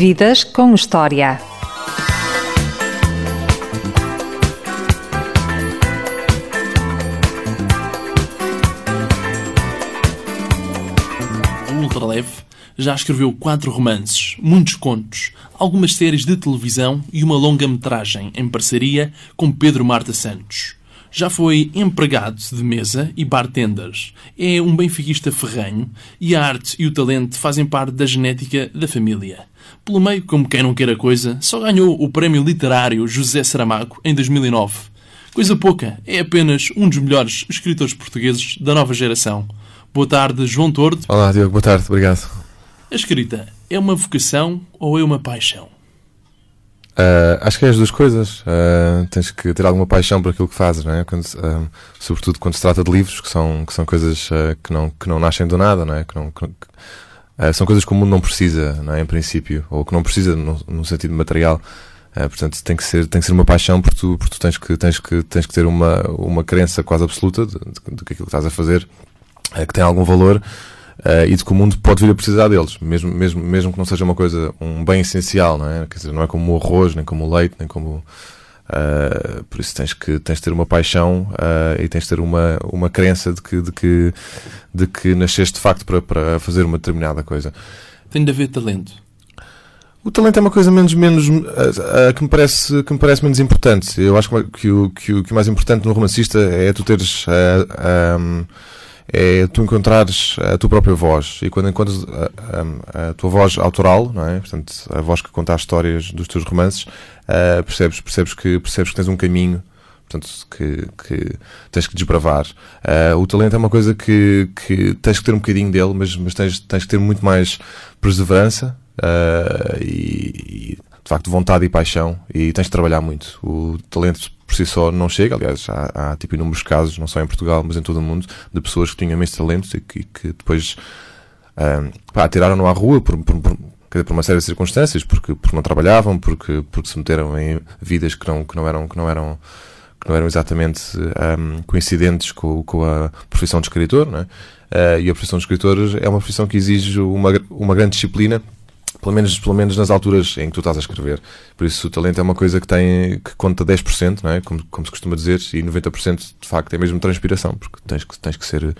Vidas com História. Ultraleve já escreveu quatro romances, muitos contos, algumas séries de televisão e uma longa-metragem em parceria com Pedro Marta Santos. Já foi empregado de mesa e bartenders. É um benfiquista ferranho e a arte e o talento fazem parte da genética da família. Pelo meio, como quem não quer a coisa, só ganhou o prémio literário José Saramago em 2009. Coisa pouca, é apenas um dos melhores escritores portugueses da nova geração. Boa tarde, João Tordo. Olá, Diogo, boa tarde, obrigado. A escrita é uma vocação ou é uma paixão? Uh, acho que é as duas coisas. Uh, tens que ter alguma paixão por aquilo que fazes, não é? Quando, uh, sobretudo quando se trata de livros, que são, que são coisas que, não, que não nascem do nada, não é? Que não, que, são coisas que o mundo não precisa, não é? Em princípio, ou que não precisa no, sentido material. portanto, tem que ser, tem que ser uma paixão porque tu, porque tu tens, que, tens, que, tens que ter uma, uma crença quase absoluta de que aquilo que estás a fazer que tem algum valor Uh, e de que o mundo pode vir a precisar deles, mesmo, mesmo, mesmo que não seja uma coisa, um bem essencial, não é? Quer dizer, não é como o arroz, nem como o leite, nem como. Uh, por isso tens que tens de ter uma paixão uh, e tens de ter uma, uma crença de que, de que, de que nasceste de facto para, para fazer uma determinada coisa. Tem de haver talento. O talento é uma coisa menos, menos uh, que, me parece, que me parece menos importante. Eu acho que, que, o, que, o, que o mais importante no romancista é tu teres. Um, é tu encontrares a tua própria voz. E quando encontras a, a, a, tua voz autoral, não é? Portanto, a voz que conta as histórias dos teus romances, uh, percebes, percebes, que, percebes que tens um caminho portanto, que, que tens que desbravar. Uh, o talento é uma coisa que, que tens que ter um bocadinho dele, mas, mas tens, tens que ter muito mais perseverança uh, e, e, de facto, vontade e paixão. E tens de trabalhar muito. O talento por si só não chega. Aliás, há, há tipo inúmeros casos, não só em Portugal, mas em todo o mundo, de pessoas que tinham imensos talentos e que, que depois um, pá, tiraram-no à rua por, por, por, por, uma série de circunstâncias, porque, porque não trabalhavam, porque, porque se meteram em vidas que não, que não eram. Que não eram que não eram exatamente um, coincidentes com, com a profissão de escritor? Uh, e a profissão de escritor é uma profissão que exige uma, uma grande disciplina pelo menos, pelo menos nas alturas em que tu estás a escrever. Por isso o talento é uma coisa que tem que conta 10%, não é? como, como se costuma dizer, e 90% de facto é mesmo transpiração, porque tens que, tens que ser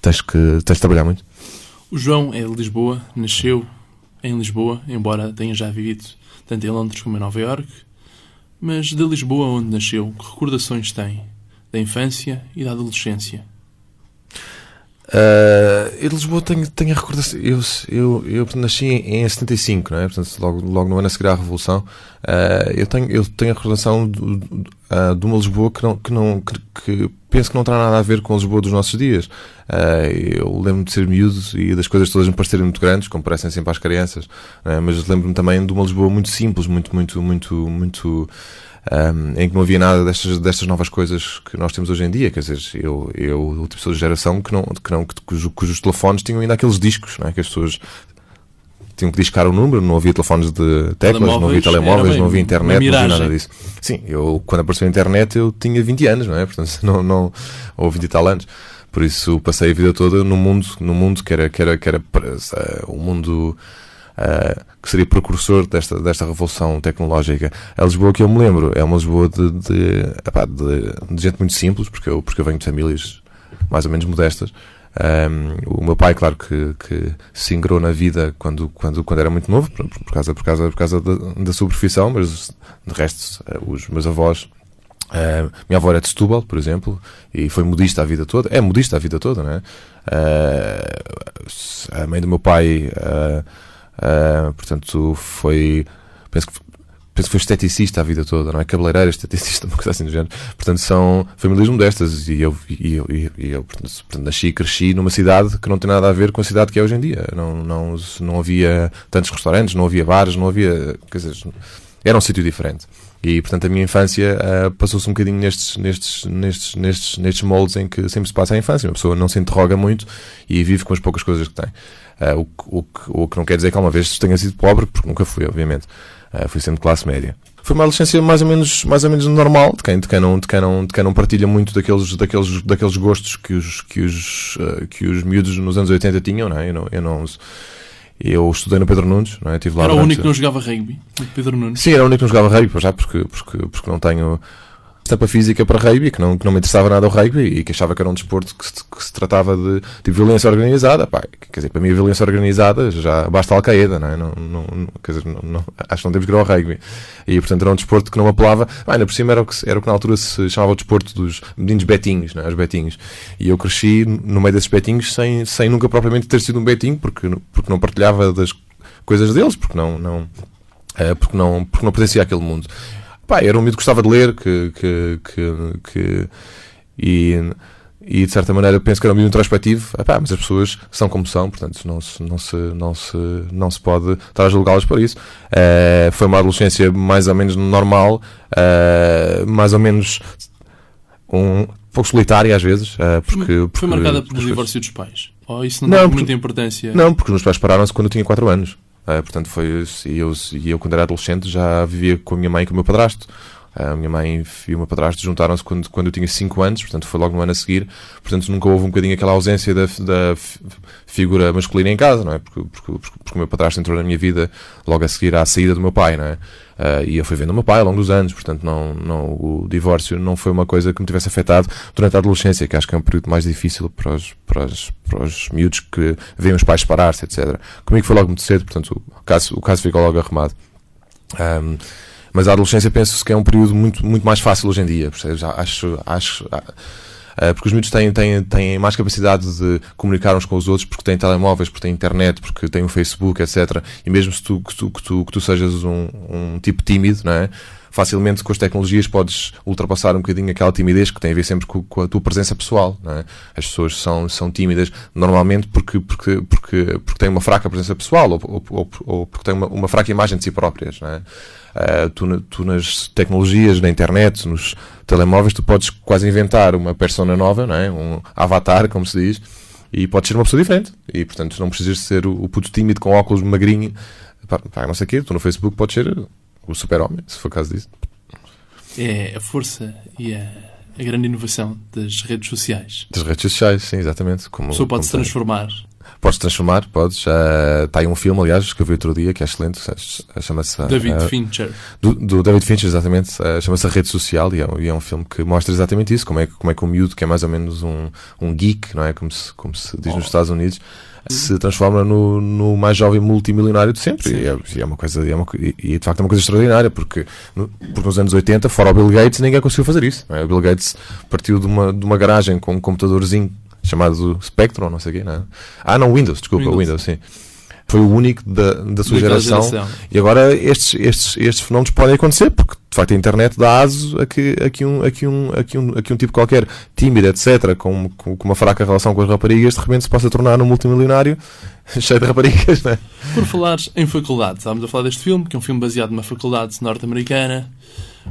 tens que, tens de trabalhar muito. O João é de Lisboa, nasceu em Lisboa, embora tenha já vivido tanto em Londres como em Nova York. Mas de Lisboa, onde nasceu, que recordações tem da infância e da adolescência? Uh, de Lisboa tenho, tenho a recordação. Eu, eu, eu nasci em, em 75, não é? Portanto, logo, logo no ano a seguir à Revolução. Uh, eu, tenho, eu tenho a recordação de, uh, de uma Lisboa que, não, que, não, que, que, penso que não terá nada a ver com a Lisboa dos nossos dias. eu lembro-me de ser miúdo e das coisas todas me parecerem muito grandes, como parecem sempre às crianças. É? Mas lembro-me também de uma Lisboa muito simples, muito, muito, muito, muito um, em que não havia nada destas, destas novas coisas que nós temos hoje em dia. Quer dizer, eu, eu tipo, sou de geração que não, que não, que, cujo, cujos telefones tinham ainda aqueles discos, não é? que as pessoas tinham que discar o número, não havia telefones de teclas, não havia telemóveis, não havia internet, não havia nada disso. Sim, eu, quando apareceu a internet, eu tinha 20 anos, não é? Portanto, não, não, ou 20 e tal anos. Por isso, passei a vida toda no mundo, no mundo que era, que era, que era uh, um mundo uh, que seria precursor desta, desta revolução tecnológica. A Lisboa que eu me lembro é uma Lisboa de, de, epá, de, de gente muito simples, porque eu, porque eu venho de famílias mais ou menos modestas. Um, o meu pai, claro que, que se ingrou na vida quando, quando, quando era muito novo, por, por causa, por causa, por causa da, da profissão, mas de resto, eh, os meus avós. Uh, minha avó era de Setúbal, por exemplo, e foi modista a vida toda. É modista a vida toda, não é? Uh, a mãe do meu pai. Uh, Uh, portanto, foi. Penso que, penso que foi esteticista a vida toda, não é? Cabeleireira, esteticista, uma coisa assim do género. Portanto, são famílias modestas e eu, e eu, e eu portanto, nasci e cresci numa cidade que não tem nada a ver com a cidade que é hoje em dia. Não, não, não havia tantos restaurantes, não havia bares, não havia. Quer dizer, era um sítio diferente. E, portanto, a minha infância uh, passou-se um bocadinho nestes, nestes, nestes, nestes, nestes moldes em que sempre se passa a infância. Uma pessoa não se interroga muito e vive com as poucas coisas que tem. Uh, o, o, o, que não quer dizer que alguma vez tenha sido pobre, porque nunca fui, obviamente. Uh, fui sempre de classe média. Foi uma adolescência mais ou menos, mais ou menos normal, de quem, de quem, não, de quem, não, de quem não partilha muito daqueles, daqueles, daqueles gostos que os, que, os, que os miúdos nos anos 80 tinham, não é? Eu não, eu não Eu estudei no Pedro Nunes, não é? Tive lá Era o durante- único que não jogava rugby, o Pedro Nunes. Sim, era o único que não jogava rugby, já porque, porque, porque não tenho estampa física para rugby, que não, que não me interessava nada o rugby e que achava que era um desporto que se, que se tratava de, de violência organizada. Pá, quer dizer, para mim a violência organizada já basta a Al-Qaeda, não é? Não, não, quer dizer, não, não- acho que não temos que ir ao rugby. E portanto era um desporto que não apelava. Pá, ainda por cima era o, que, era o que na altura se chamava o desporto dos meninos betinhos, não é? Os betinhos. E eu cresci no meio desses betinhos sem, sem nunca propriamente ter sido um betinho, porque, porque não partilhava das coisas deles, porque não, não, eh, porque não, porque não pertencia àquele mundo. Pá, era um miúdo que gostava de ler, que, que, que, que- e, e de certa maneira penso que era um miúdo introspectivo, Ah, pá, mas as pessoas são como são, portanto não se, não se, não se, não se pode estar a julgá-las por isso. Eh, foi uma adolescência mais ou menos normal, eh, mais ou menos um pouco solitária às vezes, eh, porque, Foi porque marcada pelo divórcio dos pais. Oh, isso não, Não, porque- muita importância. não, porque os meus pais pararam-se quando eu tinha 4 anos. Ah, portanto, foi eu, e eu, quando era adolescente, já vivia com a minha mãe e com o meu padrasto. A minha mãe e o meu padrasto juntaram-se quando, quando eu tinha 5 anos, portanto, foi logo no ano a seguir. Portanto, nunca houve um bocadinho aquela ausência da, da fi- figura masculina em casa, não é? Porque, porque, porque, o meu padrasto entrou na minha vida logo a seguir à saída do meu pai, não é? Ah, e eu fui vendo o meu pai ao longo dos anos, portanto, não, não, o divórcio não foi uma coisa que me tivesse afetado durante a adolescência, que acho que é um período mais difícil para os, para os, para os miúdos que veem os pais separar-se, etc. Comigo foi logo muito cedo, portanto, o caso, o caso ficou logo arrumado. Ahm, mas a adolescência penso que é um período muito, muito mais fácil hoje em dia, percebes? Acho, acho, ah, ah, porque os miúdos têm, têm, têm mais capacidade de comunicar uns com os outros porque têm telemóveis, porque têm internet, porque têm o Facebook, etc. E mesmo se tu, que, tu, que, tu, que tu sejas um, um tipo tímido, não é? Facilmente com as tecnologias podes ultrapassar um bocadinho aquela timidez que tem a ver sempre com, com a tua presença pessoal. É? As pessoas são, são tímidas normalmente porque, porque, porque, porque têm uma fraca presença pessoal ou, ou, ou, ou porque têm uma, uma fraca imagem de si próprias. Ah, tu, tu nas tecnologias, na internet, nos telemóveis, tu podes quase inventar uma persona nova, não é? um avatar, como se diz, e podes ser uma pessoa diferente. E portanto não precisas ser o, o puto tímido com óculos magrinho. Pá, pá, não sei o quê, tu no Facebook podes ser o super-homem, se for o caso disso. É a força e a, a grande inovação das redes sociais. Das redes sociais, sim, exatamente. Como, A pessoa pode se transformar. Podes transformar, podes. Ah, Está aí um filme, aliás, que eu vi outro dia, que é excelente, chama-se. ah, David ah, Fincher. do, do David Fincher, exatamente, eh, chama-se Rede Social e é, um- e é um filme que mostra exatamente isso, como é, que- como é que um miúdo, que é mais ou menos um, um geek, não é? Como se, como se diz nos Oh. Estados Unidos, se transforma no, no mais jovem multimilionário de sempre. E é, e é uma coisa, e é uma e, e de facto é uma coisa extraordinária, porque, no- porque nos anos 80, fora o Bill Gates, ninguém conseguiu fazer isso. é? O Bill Gates partiu de uma, de uma garagem com um computadorzinho chamado Spectrum, não sei o quê, não é? Ah, não, Windows, desculpa, Windows. Windows, sim. Foi o único da, da sua Daquela geração e agora estes, estes, estes fenómenos podem acontecer, porque de facto a internet dá aso a que, a que, um, a que, um, a que, um, a que um tipo qualquer, tímido, etc., com, com, com uma fraca relação com as raparigas, de repente se possa tornar um multimilionário cheio de raparigas, não é? Por falares em faculdade, estávamos a falar deste filme, que é um filme baseado numa faculdade norte-americana.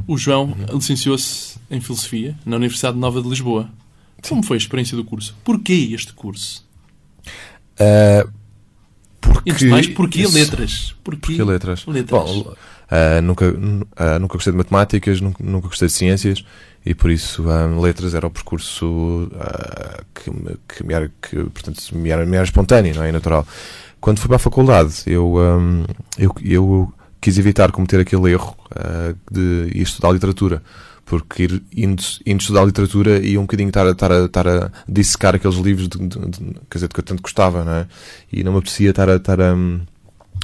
O João licenciou-se em Filosofia na Universidade Nova de Lisboa. Como foi a experiência do curso? Porquê este curso? Ah, porque, antes de mais, porquê isso- letras? Porquê, Porquê letras? letras? Bom, ah, nunca, nu- ah, nunca gostei de matemáticas, nunca, nunca gostei de ciências e por isso letras era o percurso que, me, que, me era, que portanto, me, era, me era espontâneo, não é? E natural. Quando fui para a faculdade, eu, ah, eu, eu quis evitar cometer aquele erro de ir estudar literatura. Porque ir, indo, indo estudar literatura e um bocadinho estar estar a, estar a dissecar aqueles livros de, de- de- quer dizer, que eu tanto gostava, não é? E não me apetecia estar a, estar a hum,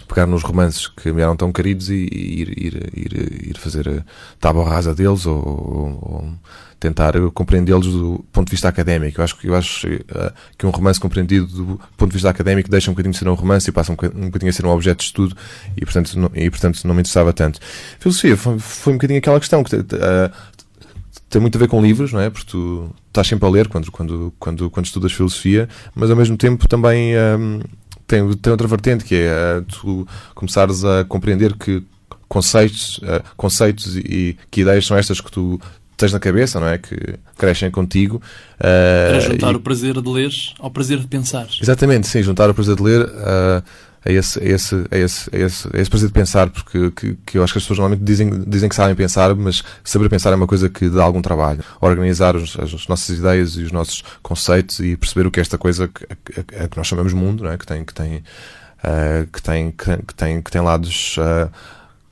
pegar nos romances que me eram tão queridos e, e ir, ir, ir, ir fazer a tábua rasa deles ou, ou- ou tentar compreendê-los do ponto de vista académico. Eu acho, eu acho eh, que um romance compreendido do ponto de vista académico deixa um bocadinho de ser um romance e passa um bocadinho, um bocadinho a ser um objeto de estudo e portanto não, e, portanto, não me interessava tanto. Filosofia foi, foi um bocadinho aquela questão que eh, tem muito a ver com livros, não é? Porque tu estás sempre a ler quando, quando, quando, quando estudas filosofia, mas ao mesmo tempo também hum, tem, tem outra vertente que é eh, tu começares a compreender que conceitos, eh, conceitos e, que ideias são estas que tu tens na cabeça, não é? Que crescem contigo. eh, Era juntar e- o prazer de ler ao prazer de pensar. Exatamente, sim, juntar o prazer de ler uh, a, esse, a, esse, a, esse, a, esse, a esse prazer de pensar, porque que, que eu acho que as pessoas normalmente dizem, dizem que sabem pensar, mas saber pensar é uma coisa que dá algum trabalho. Organizar os- as, as nossas ideias e os nossos conceitos e perceber o que é esta coisa que, a, a- que nós chamamos mundo, não é? que tem, que tem uh, que, tem, que, tem, que tem lados uh,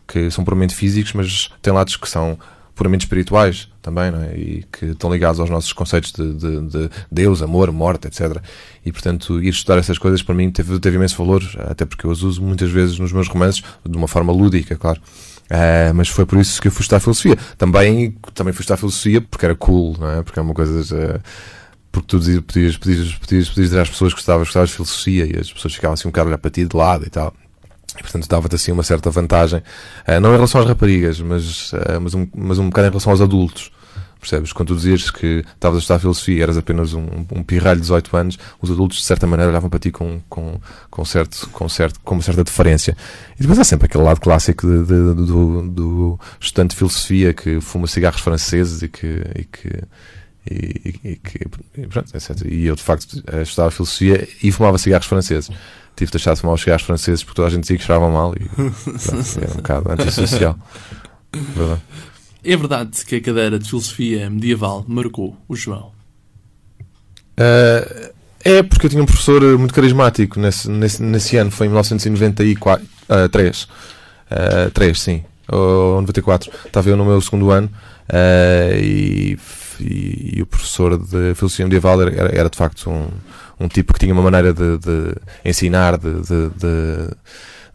que são puramente físicos, mas tem lados que são puramente espirituais também, é? e que estão ligados aos nossos conceitos de, de, de, Deus, amor, morte, etc. E portanto, ir estudar essas coisas para mim teve, teve imenso valor, até porque eu as uso muitas vezes nos meus romances de uma forma lúdica, claro. Uh, mas foi por isso que eu fui estudar filosofia. Também, também fui estudar filosofia porque era cool, não é? Porque é uma coisa. Uh, porque tu podias, podias, podias, podias, dizer às pessoas que gostavas, gostavas de filosofia e as pessoas ficavam assim um bocado a ti de lado e tal. E, portanto, dava-te assim uma certa vantagem, uh, não em relação às raparigas, mas, uh, mas, um, mas um bocado em relação aos adultos. Percebes? Quando tu dizias que estavas a estudar filosofia e eras apenas um, um pirralho de 18 anos, os adultos, de certa maneira, olhavam para ti com, com, com, certo, com, certo, com uma certa deferência. E depois há sempre aquele lado clássico de, de, do, do estudante de filosofia que fuma cigarros franceses e que. E que e, e, e, pronto, etc. e eu de facto estudava filosofia e fumava cigarros franceses tive de deixar de fumar os cigarros franceses porque toda a gente dizia que cheiravam mal e pronto, era um bocado antissocial verdade é verdade que a cadeira de filosofia medieval marcou o João? Uh, é, porque eu tinha um professor muito carismático nesse, nesse, nesse ano, foi em 1993. Uh, 3, sim. Ou 94. Estava eu no meu segundo ano uh, e, e, e, o professor de filosofia medieval era, era, era, de facto um, um tipo que tinha uma maneira de, de ensinar, de, de,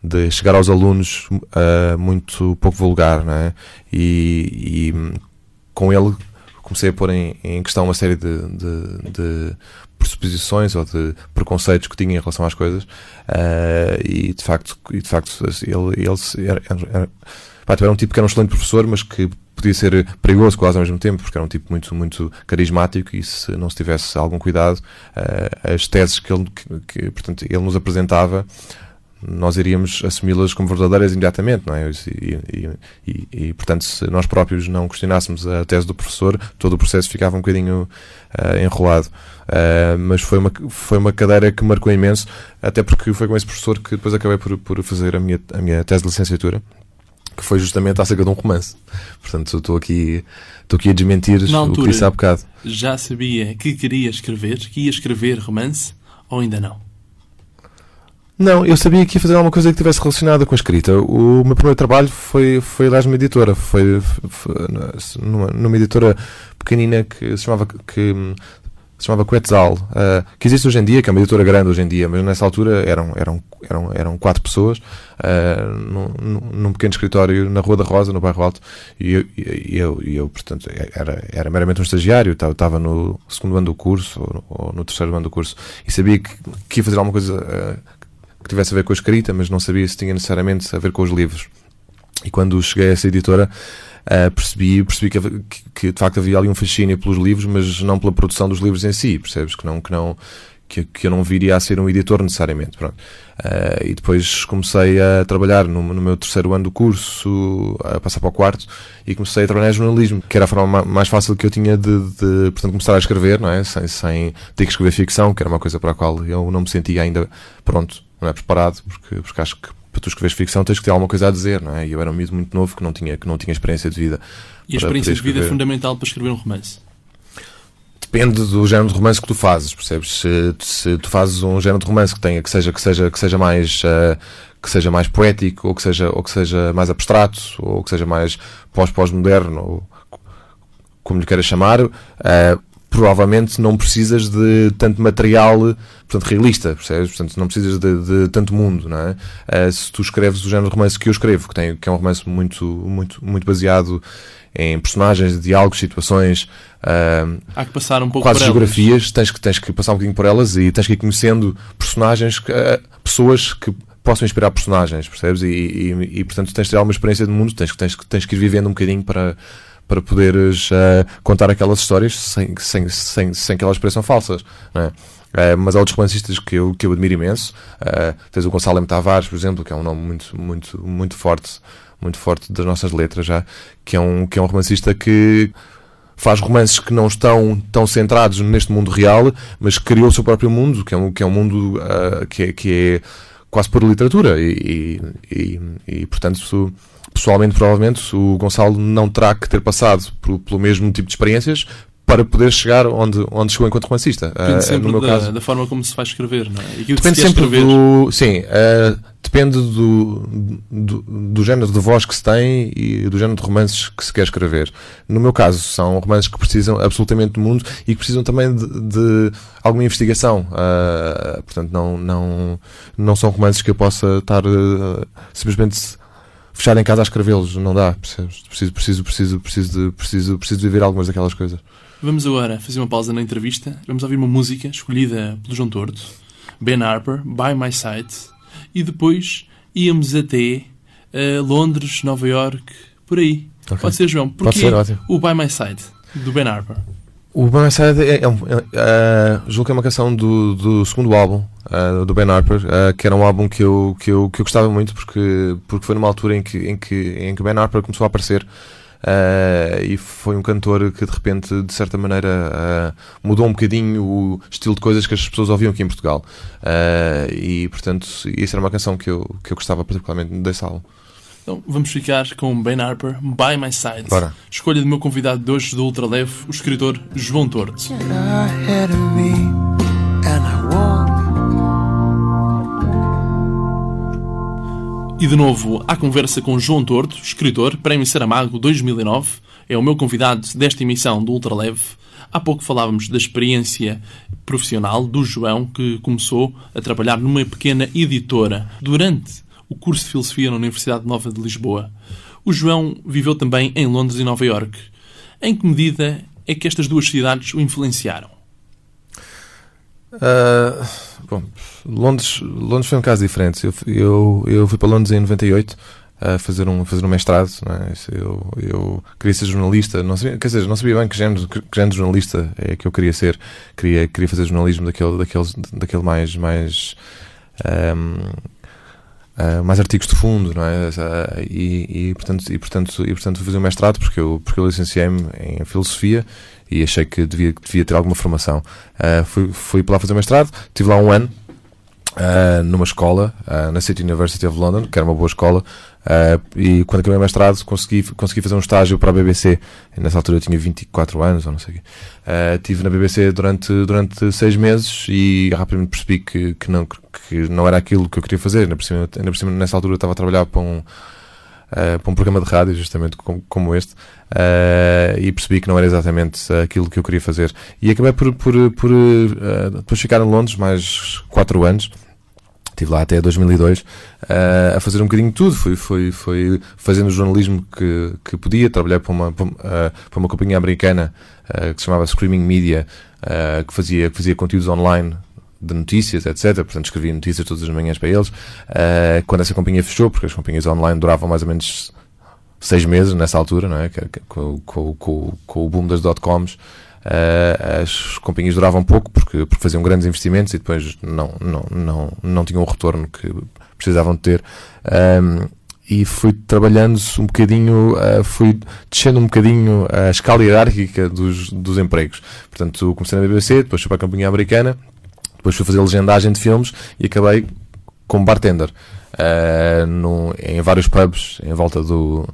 de chegar aos alunos uh, muito pouco vulgar, não é? E, e, com ele comecei a pôr em, em questão uma série de, pressuposições ou de preconceitos que tinha em relação às coisas uh, e de facto e de facto ele, ele era, era, pá, era um tipo que era um excelente professor mas que podia ser perigoso quase ao mesmo tempo porque era um tipo muito muito carismático e se não se tivesse algum cuidado uh, as teses que ele que, que, portanto ele nos apresentava nós iríamos assumi-las como verdadeiras imediatamente, não é? E, e, e, e, portanto, se nós próprios não questionássemos a tese do professor, todo o processo ficava um bocadinho uh, enrolado. Uh, mas foi uma, foi uma cadeira que marcou imenso, até porque foi com esse professor que depois acabei por, por fazer a minha, a minha tese de licenciatura, que foi justamente acerca de um romance. Portanto, estou aqui, estou aqui a desmentir Na altura, o que disse há bocado. Já sabia que queria escrever, que ia escrever romance, ou ainda não? Não, eu sabia que ia fazer alguma coisa que tivesse relacionada com a escrita. O meu primeiro trabalho foi, foi aliás, numa editora. Foi, foi numa, numa, editora pequenina que se chamava, que, se chamava Quetzal, uh, que existe hoje em dia, que é uma editora grande hoje em dia, mas nessa altura eram, eram, eram, eram quatro pessoas uh, num, num pequeno escritório na Rua da Rosa, no Bairro Alto, e eu, e eu, e eu portanto, era, era meramente um estagiário, estava no segundo ano do curso, ou, ou no terceiro ano do curso, e sabia que, que ia fazer alguma coisa uh, que tivesse a ver com a escrita, mas não sabia se tinha necessariamente a ver com os livros. E quando cheguei a essa editora, uh, percebi, percebi que, que, que, de facto havia ali um fascínio pelos livros, mas não pela produção dos livros em si, percebes? Que não, que não, que, que eu não viria a ser um editor necessariamente. Pronto. Uh, e depois comecei a trabalhar no, no, meu terceiro ano do curso, a passar para o quarto, e comecei a trabalhar em jornalismo, que era a forma mais fácil que eu tinha de, de portanto, começar a escrever, não é? Sem, sem ter que escrever ficção, que era uma coisa para a qual eu não me sentia ainda pronto não é preparado, porque, porque acho que para tu escreveres ficção tens que ter alguma coisa a dizer, não é? E eu era um miúdo muito novo que não tinha, que não tinha experiência de vida. E a experiência de vida é fundamental para escrever um romance? Depende do género de romance que tu fazes, percebes? Se, se tu fazes um género de romance que tenha, que seja, que seja, que seja mais, uh, que seja mais poético, ou que seja, ou que seja mais abstrato, ou que seja mais pós-pós-moderno, ou como lhe queiras chamar, uh, provavelmente não precisas de tanto material portanto, realista, percebes? Portanto, não precisas de, de tanto mundo, não é? Uh, se tu escreves o género de romance que eu escrevo, que, tem, que é um romance muito, muito, muito baseado em personagens, diálogos, situações, uh, Há que passar um pouco quase geografias, tens que, tens que passar um bocadinho por elas e tens que ir conhecendo personagens, uh, pessoas que possam inspirar personagens, percebes? E, e, e, portanto tens de ter alguma experiência do mundo, tens, tens, tens que ir vivendo um bocadinho para para poderes uh, contar aquelas histórias sem, sem, sem, sem que elas pareçam falsas. Uh, mas há outros romancistas que eu, que eu admiro imenso. Uh, tens o Gonçalo M. Tavares, por exemplo, que é um nome muito, muito, muito forte, muito forte das nossas letras já, que é um, que é um romancista que faz romances que não estão tão centrados neste mundo real, mas criou o seu próprio mundo, que é um, que é um mundo uh, que, é, que é quase por literatura. E, e, e, e portanto, pessoalmente, provavelmente, o Gonçalo não terá que ter passado por, pelo mesmo tipo de experiências para poder chegar onde, onde chegou enquanto romancista. Depende Uh, sempre no meu da, caso, da forma como se vai escrever, não é? Depende se sempre escrever. do. Sim, eh, depende do, do, do género de voz que se tem e do género de romances que se quer escrever. No meu caso, são romances que precisam absolutamente do mundo e que precisam também de, de alguma investigação. Ah, portanto, não, não, não são romances que eu possa estar eh, simplesmente fechado em casa a escrevê-los. Não dá, percebes? Preciso, preciso, preciso, preciso, de, preciso, preciso de viver algumas daquelas coisas. Vamos agora fazer uma pausa na entrevista. Vamos ouvir uma música escolhida pelo João Torto, Ben Harper, By My Side, e depois íamos até eh, Londres, Nova York, por aí. Ok. Pode ser, João? Pode ser, ótimo. o By My Side, do Ben Harper? O My Side é, é, é, eh, julgo que é uma canção do, do segundo álbum eh, do Ben Harper, eh, que era um álbum que eu, que eu, que eu gostava muito porque, porque foi numa altura em que, em que, em que Ben Harper começou a aparecer eh, e foi um cantor que de repente, de certa maneira, mudou um bocadinho o estilo de coisas que as pessoas ouviam aqui em Portugal. E portanto, isso era uma canção que eu, que eu gostava particularmente desse álbum. Então, vamos ficar com Ben Harper, By My Side. Bora. Escolha do meu convidado de hoje do Ultraleve, o escritor João Torto. E de novo, à conversa com João Torto, escritor, Prémio Saramago 2009, é o meu convidado desta emissão do Ultraleve. Há pouco falávamos da experiência profissional do João, que começou a trabalhar numa pequena editora durante o curso de Filosofia na Universidade Nova de Lisboa. O João viveu também em Londres e Nova Iorque. Em que medida é que estas duas cidades o influenciaram? Uh, bom, Londres, Londres foi um caso diferente. Eu, eu, eu fui para Londres em 98 a fazer um, fazer um mestrado. É? Eu, eu queria ser jornalista. Não sabia, quer dizer, não sabia bem que género, que, género de jornalista é que eu queria ser. Queria, queria fazer jornalismo daquele, daquele, daquele mais. mais um, Uh, mais artigos de fundo, não é? Uh, e, e, portanto, e, portanto, e portanto fazer um mestrado porque eu, porque eu licenciei-me em filosofia e achei que devia, devia ter alguma formação. Uh, fui, fui para lá fazer mestrado, estive lá um ano uh, numa escola, na City University of London, que era uma boa escola, uh, e quando acabei o mestrado consegui, consegui fazer um estágio para a BBC. Nessa altura eu tinha 24 anos, ou não sei o quê. Uh, estive na BBC durante, durante seis meses e rapidamente percebi que, que, não, que não era aquilo que eu queria fazer. Ainda por cima, ainda por cima nessa altura eu estava a trabalhar para um, Uh, para um programa de rádio, justamente como, como este, uh, e percebi que não era exatamente aquilo que eu queria fazer. E acabei por, por, por depois ficar em Londres mais 4 anos. Estive lá até 2002 a fazer um bocadinho de tudo. Fui, fui, fui fazendo o jornalismo que, que podia. Trabalhei para uma, para uma companhia americana que se chamava Screaming Media, que, fazia, que fazia conteúdos online de notícias, etc. Portanto, escrevia notícias todas as manhãs para eles. Uh, quando essa companhia fechou, porque as companhias online duravam mais ou menos seis meses nessa altura, não é? com, com, com, com o boom das dot-coms, uh, as companhias duravam pouco porque, porque faziam grandes investimentos e depois não, não, não, não tinham o retorno que precisavam de ter. Um, e fui trabalhando um bocadinho, uh, fui descendo um bocadinho a escala hierárquica dos, dos empregos. Portanto, comecei na BBC, depois fui para a companhia americana, depois fui fazer legendagem de filmes e acabei como bartender uh, no, em vários pubs em volta do,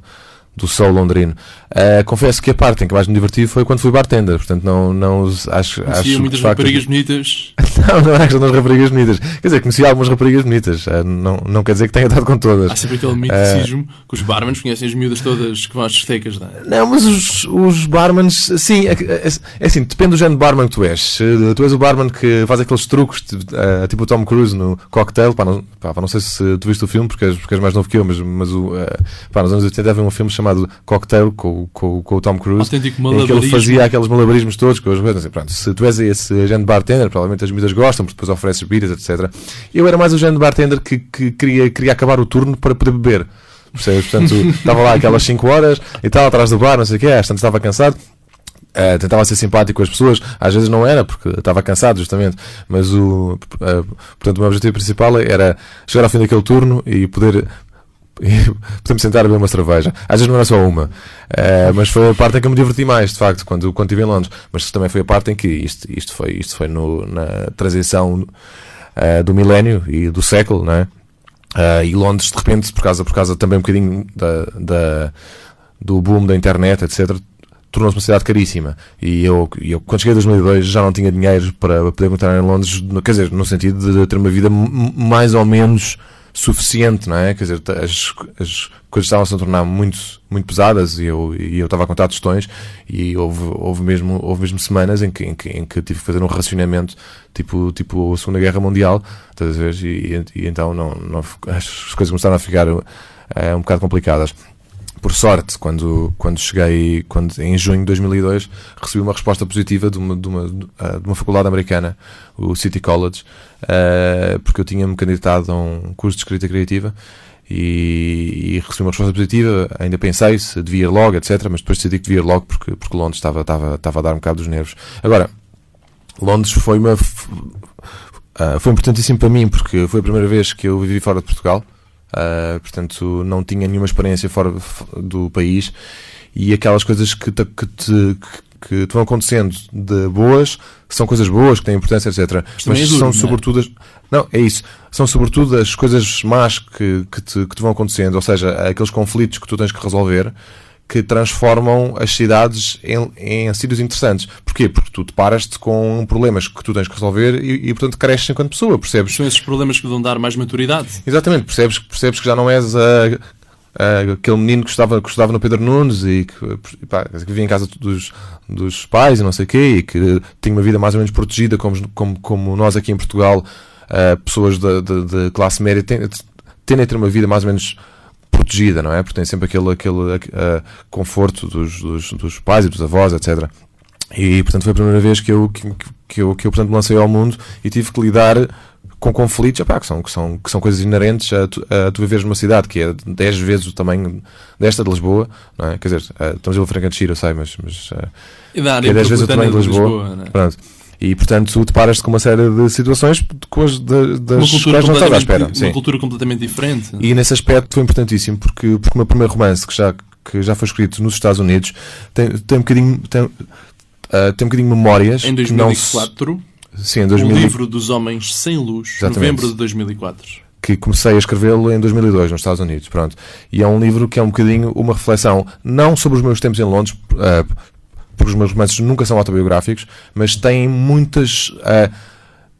do Sol londrino. Uh, confesso que a parte em que mais me diverti foi quando fui bartender, portanto não, não acho... Conhecia acho muitas facto, raparigas bonitas. Não, não é questão das raparigas bonitas. Quer dizer, conheci algumas raparigas bonitas. Uh, não, não quer dizer que tenha dado com todas. Há sempre aquele miticismo que os barmans conhecem as miúdas todas que vão às discotecas, não é? Não, mas os, os barmans, sim, é, é, é assim, depende do género de barman que tu és. Se Tu és o barman que faz aqueles truques, uh, tipo o Tom Cruise no Cocktail, pá, não, pá, não sei se tu viste o filme, porque és, porque és mais novo que eu, mas, mas o, uh, pá, nos anos 80 havia um filme chamado Cocktail com, com, com o Tom Cruise, Autêntico em que ele fazia aqueles malabarismos todos com as coisas. Pronto, se tu és esse agente de bartender, provavelmente as miúdas gostam, porque depois ofereces bebidas, etc. Eu era mais o de bartender que, que queria, queria acabar o turno para poder beber. Percebes? Portanto, estava lá aquelas 5 horas e tal, atrás do bar, não sei o quê, às tantas estava cansado. Uh, tentava ser simpático com as pessoas, às vezes não era, porque estava cansado, justamente. Mas o, uh, portanto, o meu objetivo principal era chegar ao fim daquele turno e poder. Poder-me sentar a beber uma cerveja. Às vezes não era só uma. Uh, mas foi a parte em que eu me diverti mais, de facto, quando, quando estive em Londres. Mas também foi a parte em que isto, isto foi, isto foi no, na transição do milénio e do século, não é? e Londres, de repente, por causa, por causa também um bocadinho da, da do boom da internet, etc., tornou-se uma cidade caríssima. E eu, eu, quando cheguei em 2002, já não tinha dinheiro para poder continuar em Londres, quer dizer, no sentido de ter uma vida mais ou menos suficiente, não é? Quer dizer, as, as coisas estavam-se a tornar muito, muito pesadas e eu, e eu estava a contar tostões e houve, houve, mesmo, houve mesmo semanas em que, em, que, em que tive que fazer um racionamento tipo, tipo a Segunda Guerra Mundial, estás a ver? E, e, e então não, não, as coisas começaram a ficar eh, um bocado complicadas. Por sorte, quando, quando cheguei, quando, em junho de 2002, recebi uma resposta positiva de uma, de uma, eh, de uma faculdade americana, o City College, eh, porque eu tinha-me candidatado a um curso de escrita criativa e, e recebi uma resposta positiva. Ainda pensei se devia ir logo, etc. Mas depois decidi que devia ir logo porque, porque Londres estava, estava, estava a dar um bocado dos nervos. Agora, Londres foi uma. ah, foi importantíssimo para mim porque foi a primeira vez que eu vivi fora de Portugal. Ah, portanto, não tinha nenhuma experiência fora do país e aquelas coisas que te, que te, que te vão acontecendo de boas são coisas boas, que têm importância, etc. Mas também é duro, são é? sobretudo as, não, é isso. São sobretudo as coisas más que, que, te, que te vão acontecendo, ou seja, aqueles conflitos que tu tens que resolver que transformam as cidades em, em sítios interessantes. Porquê? Porque tu te paras-te com problemas que tu tens que resolver e, e, portanto, cresces enquanto pessoa, percebes? São esses problemas que vão dar mais maturidade. Exatamente, percebes, percebes que já não és a, a- aquele menino que estudava, que estudava no Pedro Nunes e que, pá, que vivia em casa dos, dos pais e não sei o quê e que tinha uma vida mais ou menos protegida, como, como, como nós aqui em Portugal, ah, pessoas de, de- de classe média, tendem a ter uma vida mais ou menos protegida, não é? Porque tem sempre aquele, aquele ah, conforto dos, dos, dos pais e dos avós, etc. E, portanto, foi a primeira vez que eu, que, que eu, que eu portanto, me lancei ao mundo e tive que lidar com conflitos epá, que, são, que, são, que são coisas inerentes a tu, a tu viveres numa cidade que é 10 vezes o tamanho desta de Lisboa, não é? Quer dizer, ah, estamos em Franca de eu sei, mas, mas Que é dez vezes o tamanho de Lisboa. não é? pronto. E, portanto, tu deparas-te com uma série de situações com as, da- das Uma quais não estás à espera. completamente, Sim. uma cultura completamente diferente. E nesse aspecto foi importantíssimo porque, porque o meu primeiro romance, que já, que já foi escrito nos Estados Unidos, tem, tem um bocadinho. Tem, ah, tem um bocadinho de memórias. Em que não se- 2004, sim, em o 2000, livro dos Homens Sem Luz, Exatamente. novembro de 2004. que comecei a escrevê-lo em 2002 nos Estados Unidos, pronto. E é um livro que é um bocadinho uma reflexão, não sobre os meus tempos em Londres, ah, porque os meus romances nunca são autobiográficos, mas têm muitas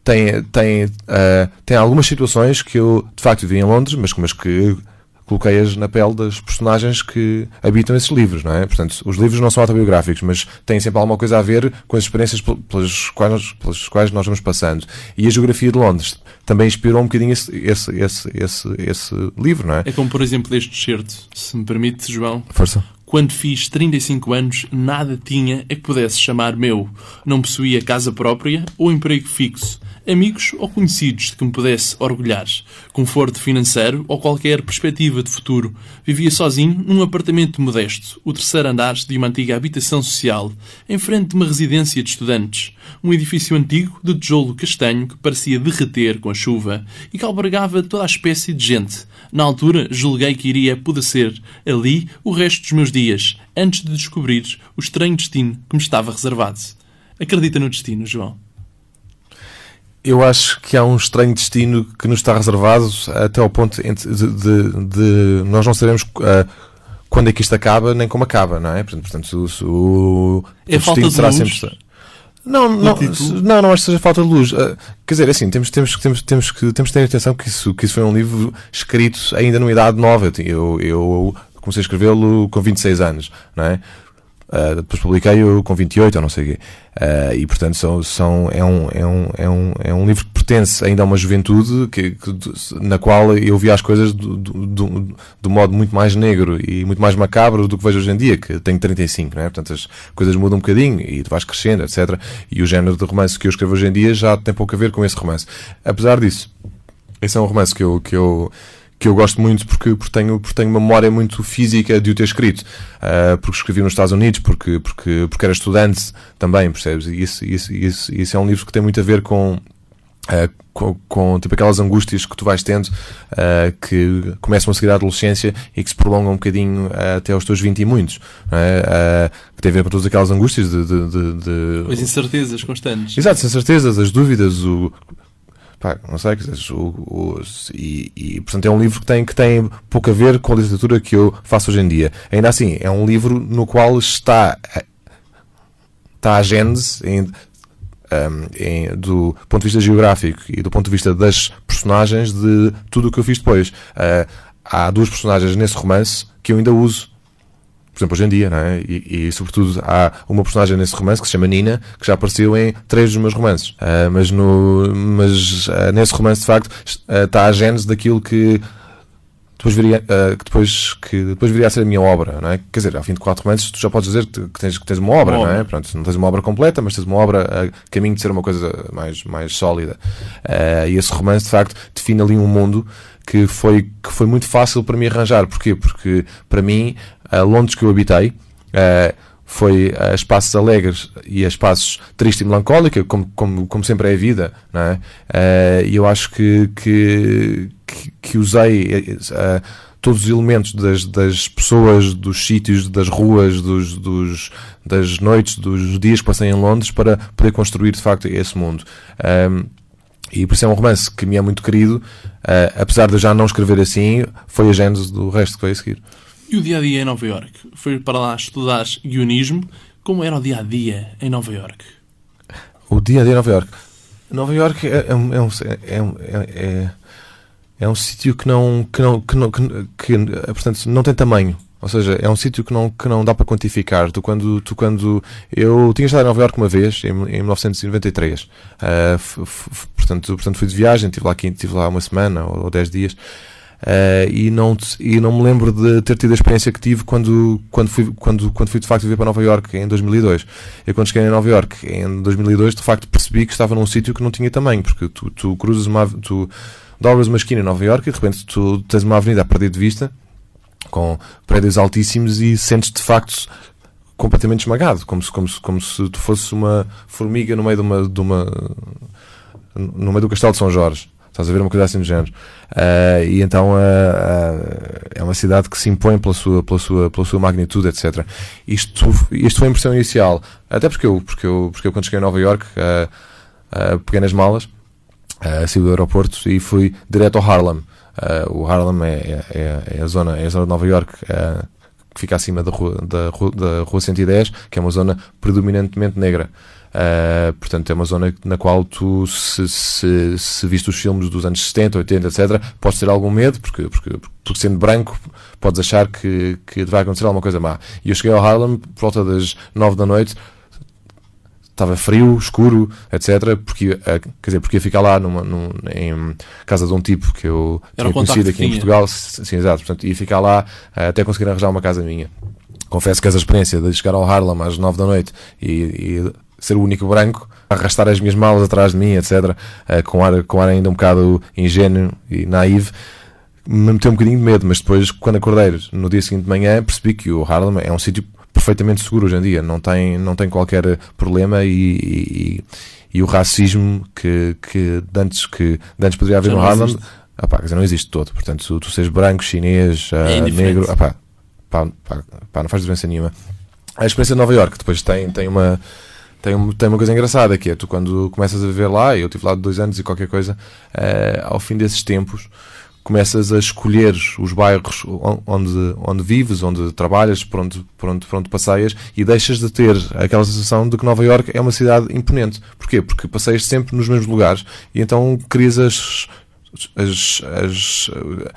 tem, tem, ah, tem algumas situações que eu de facto vivi em Londres, mas, mas que coloquei-as na pele das personagens que habitam esses livros, não é? Portanto, os livros não são autobiográficos, mas têm sempre alguma coisa a ver com as experiências pel- pelas quais nós, pelas quais nós vamos passando. E a geografia de Londres também inspirou um bocadinho esse, esse, esse, esse, esse livro, não é? É como, por exemplo, este excerto, se me permite, João. Força. Quando fiz 35 anos, nada tinha a que pudesse chamar meu. Não possuía casa própria ou emprego fixo, amigos ou conhecidos de que me pudesse orgulhar, conforto financeiro ou qualquer perspectiva de futuro. Vivia sozinho num apartamento modesto, o terceiro andar de uma antiga habitação social, em frente de uma residência de estudantes. Um edifício antigo de tijolo castanho que parecia derreter com a chuva e que albergava toda a espécie de gente. Na altura, julguei que iria pudecer ali o resto dos meus dias, antes de descobrir o estranho destino que me estava reservado. Acredita no destino, João? Eu acho que há um estranho destino que nos está reservado até ao ponto de, de- de- nós não sabemos ah, quando é que isto acaba nem como acaba, não é? Portanto, portanto o, o, É o falta destino de será luz? sempre. Não, não, título? não, não acho que seja falta de luz. Ah, quer dizer, assim, temos, temos, temos, temos, que, temos que ter atenção que isso, que isso foi um livro escrito ainda numa idade nova. Eu, eu comecei a escrevê-lo com 26 anos, não é? Uh, depois publiquei-o com 28 ou não sei o quê. Uh, e portanto são, são, é, um, é, um, é, um, é um livro que pertence ainda a uma juventude que, que- na qual eu vi as coisas do, do, do modo muito mais negro e muito mais macabro do que vejo hoje em dia, que tenho 35, não é? Portanto as coisas mudam um bocadinho e tu vais crescendo, etc. E o género de romance que eu escrevo hoje em dia já tem pouco a ver com esse romance. Apesar disso, esse é um romance que eu, que eu, que eu gosto muito porque, porque, tenho, porque tenho uma memória muito física de o ter escrito. Ah, porque escrevi nos Estados Unidos, porque, porque, porque era estudante também, percebes? E isso, isso, isso, isso é um livro que tem muito a ver com. ah, com, com, tipo aquelas angústias que tu vais tendo ah, que começam a seguir a adolescência e que se prolongam um bocadinho ah, até aos teus 20 e muitos é? Que tem a ver com todas aquelas angústias de, de, de- de- As incertezas constantes. Exato, sem certezas, as dúvidas, o. Pá, não sei, quer dizer, o, o- e, e, portanto é um livro que tem, que tem pouco a ver com a literatura que eu faço hoje em dia. Ainda assim, é um livro no qual está. está a gênese em, um, em, do ponto de vista geográfico e do ponto de vista das personagens de tudo o que eu fiz depois. Uh, há duas personagens nesse romance que eu ainda uso. Por exemplo, hoje em dia, não é? E, e, sobretudo há uma personagem nesse romance que se chama Nina, que já apareceu em três dos meus romances. Uh, mas no, mas uh, nesse romance, de facto, está a gênese daquilo que depois viria, uh, que depois, que depois viria a ser a minha obra, não é? Quer dizer, ao fim de quatro romances, tu já podes dizer que, que, tens, que tens uma obra, uma não é? Pronto, não tens uma obra completa, mas tens uma obra a caminho de ser uma coisa mais, mais sólida. Uh, e esse romance, de facto, define ali um mundo que foi, que foi muito fácil para mim arranjar. Porquê? Porque, para mim, Londres que eu habitei, uh, foi a espaços alegres e a espaços triste e melancólica, como, como, como sempre é a vida, não é? E eu acho que, que, que, usei uh, todos os elementos das, das pessoas, dos sítios, das ruas, dos, dos, das noites, dos dias que passei em Londres para poder construir de facto esse mundo. Um, e por isso é um romance que me é muito querido, uh, apesar de eu já não escrever assim, foi a gênese do resto que veio a seguir. E o dia a dia em Nova York? Foi para lá estudar guionismo. Como era o dia a dia em Nova York? O dia a dia em Nova York. Nova York é, é, um, é, um, é, é é um sítio que não, que não, que não, que, que, portanto, não tem tamanho. Ou seja, é um sítio que não, que não dá para quantificar. Tu quando, tu quando eu tinha estado em Nova Iorque uma vez, em, em 1993. Uh, f, f, portanto, portanto, fui de viagem, estive lá, aqui, estive lá uma semana ou, ou dez dias. Uh, e, não, e não me lembro de ter tido a experiência que tive quando, quando, fui, quando, quando fui de facto viver para Nova York em 2002. Eu quando cheguei em Nova York em 2002, de facto percebi que estava num sítio que não tinha tamanho, porque tu, tu cruzas uma. Tu, dobras uma esquina em Nova York e de repente tu tens uma avenida a perder de vista com prédios altíssimos e sentes de facto completamente esmagado, como se, como se, como se tu fosses uma formiga no meio de uma, de uma no meio do castelo de São Jorge. Estás a ver uma coisa assim do género. Uh, e então uh, uh, é uma cidade que se impõe pela sua, pela sua, pela sua magnitude, etc. Isto, isto foi a impressão inicial. Até porque eu, porque eu, porque eu quando cheguei a Nova York, peguei nas malas saí do aeroporto e fui direto ao Harlem. O Harlem é, é, é, é, a zona, é a zona de Nova York que fica acima da rua, da, da rua 110, que é uma zona predominantemente negra. Uh, portanto, é uma zona na qual tu, se, se, se viste os filmes dos anos 70, 80, etc., podes ter algum medo, porque, porque, porque sendo branco, podes achar que, que vai acontecer alguma coisa má. E eu cheguei ao Harlem por volta das 9 da noite, estava frio, escuro, etc. Porque, eh, quer dizer, porque ia ficar lá numa, num, em casa de um tipo que eu Era tinha conhecido aqui em Portugal. Sim, exato. Portanto, ia ficar lá eh, até conseguir arranjar uma casa minha. Confesso que essa experiência de chegar ao Harlem às 9 da noite e, e ser o único branco, arrastar as minhas malas atrás de mim, etc., eh, com ar, com ar ainda um bocado ingênuo e naive, me meteu um bocadinho de medo, mas depois, quando acordei no dia seguinte de manhã, percebi que o Harlem é um sítio perfeitamente seguro hoje em dia, não tem, não tem qualquer problema e, e, e o racismo que, que, antes, que antes poderia haver Já no Harlem, opá, quer dizer, não existe todo. Portanto, se tu seres branco, chinês, é uh, negro, opá, pá, pá, pá, não faz diferença nenhuma. A experiência de Nova York depois tem, tem uma tem, tem uma coisa engraçada que é tu quando começas a viver lá, eu estive lá dois anos e qualquer coisa, uh, ao fim desses tempos começas a escolher os bairros onde, onde vives, onde trabalhas, por onde, por, onde, por onde passeias e deixas de ter aquela sensação de que Nova York é uma cidade imponente. Porquê? Porque passeias sempre nos mesmos lugares e então crias as. as, as uh,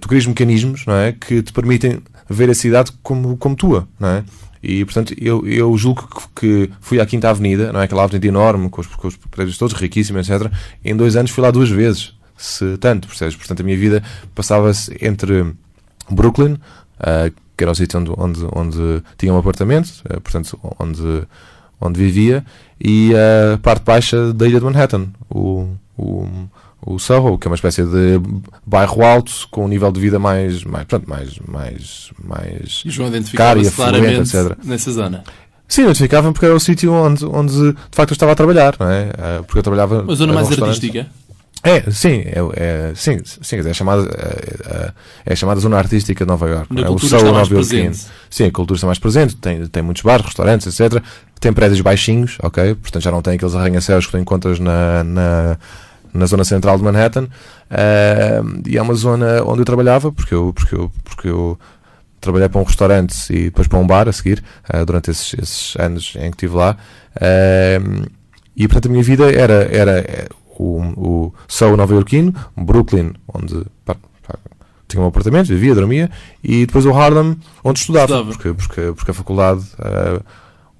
tu crias mecanismos não é? que te permitem ver a cidade como, como tua, não é? E, portanto, eu, eu julgo que fui à Quinta Avenida, não é? Aquela avenida enorme, com os, com os prédios todos riquíssimos, etc. Em dois anos fui lá duas vezes se tanto, percebes? Portanto, a minha vida passava-se entre Brooklyn, uh, que era o sítio onde, onde, onde tinha um apartamento, uh, portanto, onde, onde vivia, e a parte baixa da ilha de Manhattan, o, o, o Soho, que é uma espécie de bairro alto com um nível de vida mais, mais, portanto, mais, mais, mais e João caro e afluente, etc. nessa zona. Sim, identificavam porque era o sítio onde, onde de facto eu estava a trabalhar, não é? Uh, porque eu trabalhava. Uma zona mais artística? É, sim, é, é, sim, sim, é chamada, é, é, chamada zona artística de Nova York. É? O Soul Nova York. Sim, a cultura está mais presente, tem, tem muitos bares, restaurantes, etc. Tem prédios baixinhos, ok? Portanto já não tem aqueles arranha-céus que tu encontras na, na, na zona central de Manhattan. Uh, e é uma zona onde eu trabalhava, porque eu, porque eu, porque eu trabalhei para um restaurante e depois para um bar a seguir, uh, durante esses, esses, anos em que estive lá. Uh, e portanto a minha vida era, era o, o Soul nova-iorquino, Brooklyn, onde pá, pá, tinha um apartamento, vivia, dormia, e depois o Harlem, onde estudava, Estudava. Porque, porque, porque a faculdade uh,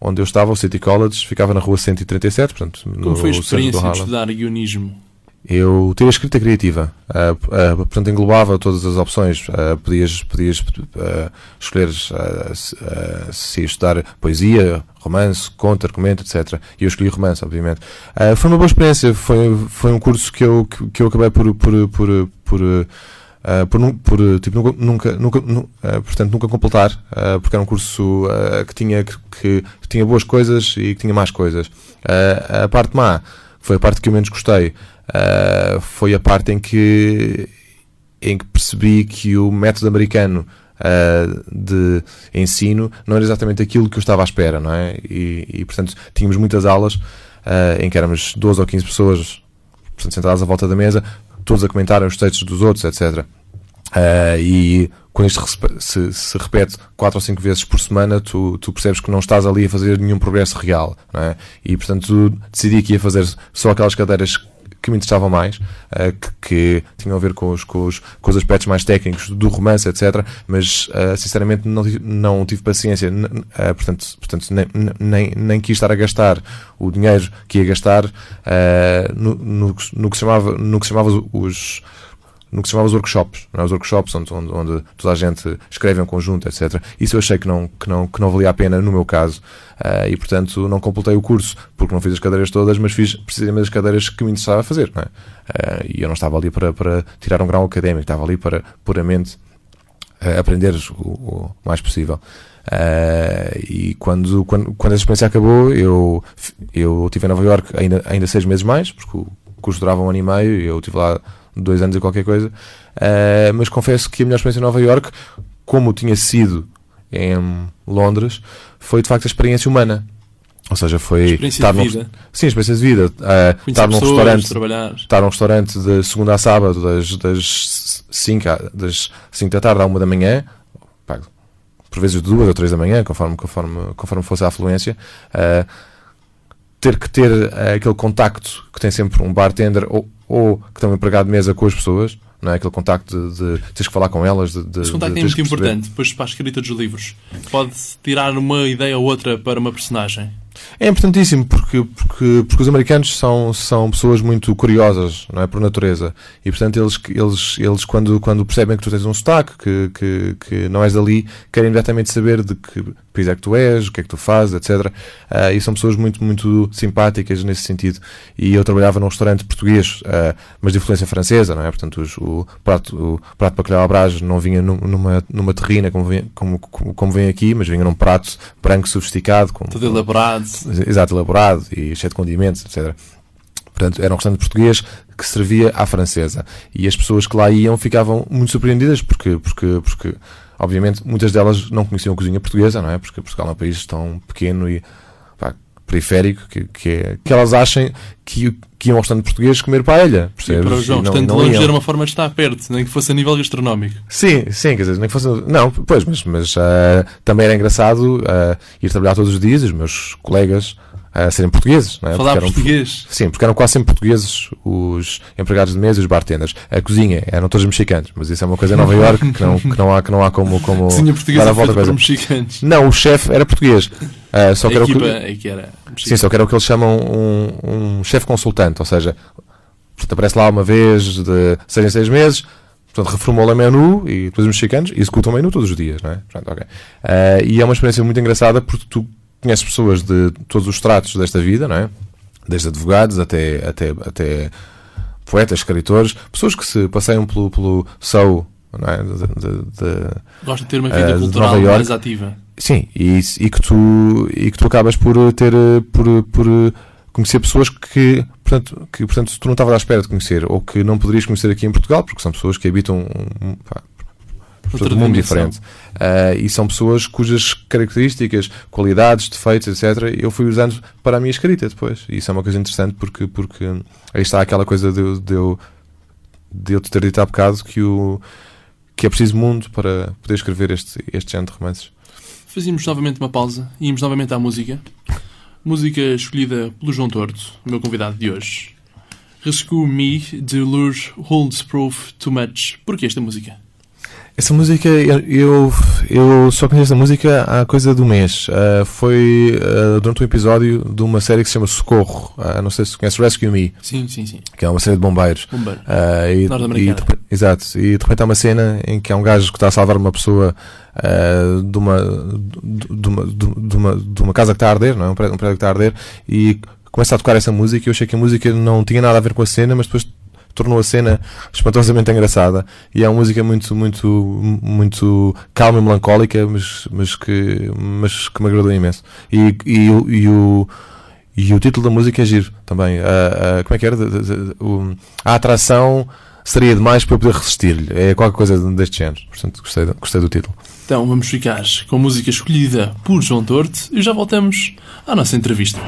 onde eu estava, o City College, ficava na rua 137, portanto, Como no foi a experiência de estudar guionismo? Eu tive a escrita criativa, uh, uh, portanto englobava todas as opções. Uh, podias podias escolher se, estudar poesia, romance, conto, argumento, etc. E eu escolhi romance, obviamente. Foi uma boa experiência, foi, foi um curso que eu, que, que eu acabei por. por, por, por Uh, por, por, tipo, nunca, nunca, nunca nu- uh, portanto, nunca completar, uh, porque era um curso que, tinha, que, que tinha boas coisas e que tinha más coisas. A parte má foi a parte que eu menos gostei. Uh, foi a parte em que, em que percebi que o método americano uh, de ensino não era exatamente aquilo que eu estava à espera, não é? E, e, portanto, tínhamos muitas aulas uh, em que éramos 12 ou 15 pessoas portanto, sentadas à volta da mesa, todos a comentarem os textos dos outros, etc. Uh, e quando isto se, se repete quatro ou cinco vezes por semana, tu, tu percebes que não estás ali a fazer nenhum progresso real. Não é? E portanto decidi que ia fazer só aquelas cadeiras que me interessavam mais, uh, que, que tinham a ver com os, com, os, com os aspectos mais técnicos do romance, etc. Mas uh, sinceramente não, não tive paciência, uh, portanto, portanto nem, nem, nem quis estar a gastar o dinheiro que ia gastar no, no, no que chamava, no que chamava os no que se chamava os workshops, é? os workshops onde, onde, onde toda a gente escreve em conjunto, etc. Isso eu achei que não, que não, que não valia a pena no meu caso Ah, e, portanto, não completei o curso porque não fiz as cadeiras todas, mas fiz precisamente as cadeiras que me interessava fazer. É? Ah, e eu não estava ali para, para tirar um grau académico, estava ali para puramente ah, aprender o, o mais possível. E quando, quando, quando essa experiência acabou, eu, eu estive em Nova York ainda, ainda seis meses mais, porque o curso durava um ano e meio, e eu estive lá dois anos e qualquer coisa. Ah, mas confesso que a melhor experiência em Nova York, como tinha sido em Londres, foi de facto a experiência humana. Ou seja, foi Experiência estar de num- vida. Sim, experiência de vida. Conhecer estar num restaurante trabalhar. estar num restaurante de segunda a sábado, das, das 5 das 5 da tarde à 1 da manhã, pá, por vezes de 2 ou 3 da manhã, conforme, conforme, conforme fosse a afluência, ah, ter que ter ah, aquele contacto que tem sempre um bartender ou, ou que tem um empregado de mesa com as pessoas, não é? Aquele contacto de, de teres que falar com elas, de, de, Esse contacto é muito importante, depois para a escrita dos livros. Pode tirar uma ideia ou outra para uma personagem. É importantíssimo porque, porque, porque os americanos são, são pessoas muito curiosas, não é? Por natureza. E portanto eles, eles, eles quando, quando percebem que tu tens um sotaque, que, que, que não és dali, querem imediatamente saber de que país é que tu és, o que é que tu fazes, etc. Ah, e são pessoas muito, muito simpáticas nesse sentido. E eu trabalhava num restaurante português, ah, mas de influência francesa, não é? Portanto os- o prato, o prato de bacalhau à brás não vinha num- numa, numa terrina como vem, como, como, como vem aqui, mas vinha num prato branco sofisticado, com, Todo elaborado. exato, elaborado e cheio de condimentos, etc. Portanto, era um restaurante português que servia à francesa. E as pessoas que lá iam ficavam muito surpreendidas porque, porque, porque obviamente, muitas delas não conheciam a cozinha portuguesa, não é? Porque Portugal é um país tão pequeno e pá, periférico que, que, é- que elas achem que, que iam ao restaurante português comer paella, percebes? para o João, não- tanto não longe iam. era uma forma de estar perto, nem que fosse a nível gastronómico. Sim, sim, quer dizer, nem que fosse. Não, pois, mas, mas ah, também era engraçado ah, ir trabalhar todos os dias, os meus colegas a serem portugueses, não é? Falar eram- português. Sim, porque eram quase sempre portugueses os empregados de mesa e os bartenders. A cozinha eram todos mexicanos, mas isso é uma coisa em Nova Iorque que não, que não, há, que não há como, como Cozinha dar portuguesa a volta feita à por coisa. mexicanos. Não, o chefe era português. Ah, só A que era o equipa que, é que era sim, só que era o que eles chamam um, um chefe consultante, ou seja, aparece lá uma vez de seis em seis meses, portanto, reformula o menu e depois os mexicanos executam o menu todos os dias, não é? Portanto, ok. Ah, e é uma experiência muito engraçada porque tu conheces pessoas de todos os tratos desta vida, não é? Desde advogados até, até, até poetas, escritores, pessoas que se passeiam pelo, pelo SOU, não é? De- de- de- Gosta de ter uma Eh, vida de cultural mais ativa. Sim, e, e, que tu, e que tu acabas por ter por, por conhecer pessoas que portanto, que portanto tu não estavas à espera de conhecer ou que não poderias conhecer aqui em Portugal porque são pessoas que habitam pá, portanto, um mundo diferente Ah, e são pessoas cujas características, qualidades, defeitos, etc. eu fui usando para a minha escrita depois e isso é uma coisa interessante porque, porque aí está aquela coisa de, eu- de eu de eu te ter dito há bocado que o que é preciso mundo para poder escrever este, este género de romances. Fazíamos novamente uma pausa e íamos novamente à música. Música escolhida pelo João Torto, o meu convidado de hoje. Rescue Me, de Lure Holds Proof Too Much. Porquê esta música? Essa música, eu, eu, só conheço a música há coisa do mês. Uh, foi uh, durante um episódio de uma série que se chama Socorro. Uh, não sei se conhece Rescue Me. Sim, sim, sim. Que é uma série de bombeiros. Bombeiro. e, Norte-americana. e, exato. E de repente há uma cena em que há um gajo que está a salvar uma pessoa de, uma, de, uma, de, uma, de uma casa que está a arder, não é? um prédio, um prédio que está a arder, e começa a tocar essa música. Eu achei que a música não tinha nada a ver com a cena, mas depois tornou a cena espantosamente engraçada e é uma música muito muito muito calma e melancólica mas mas que mas que me agradou imenso e, e, e o e o título da música é giro também. Uh, uh, como é que era? a atração seria demais para eu poder resistir-lhe. É qualquer coisa deste género. Portanto, gostei, gostei do título. Então vamos ficar com a música escolhida por João Torto e já voltamos à nossa entrevista.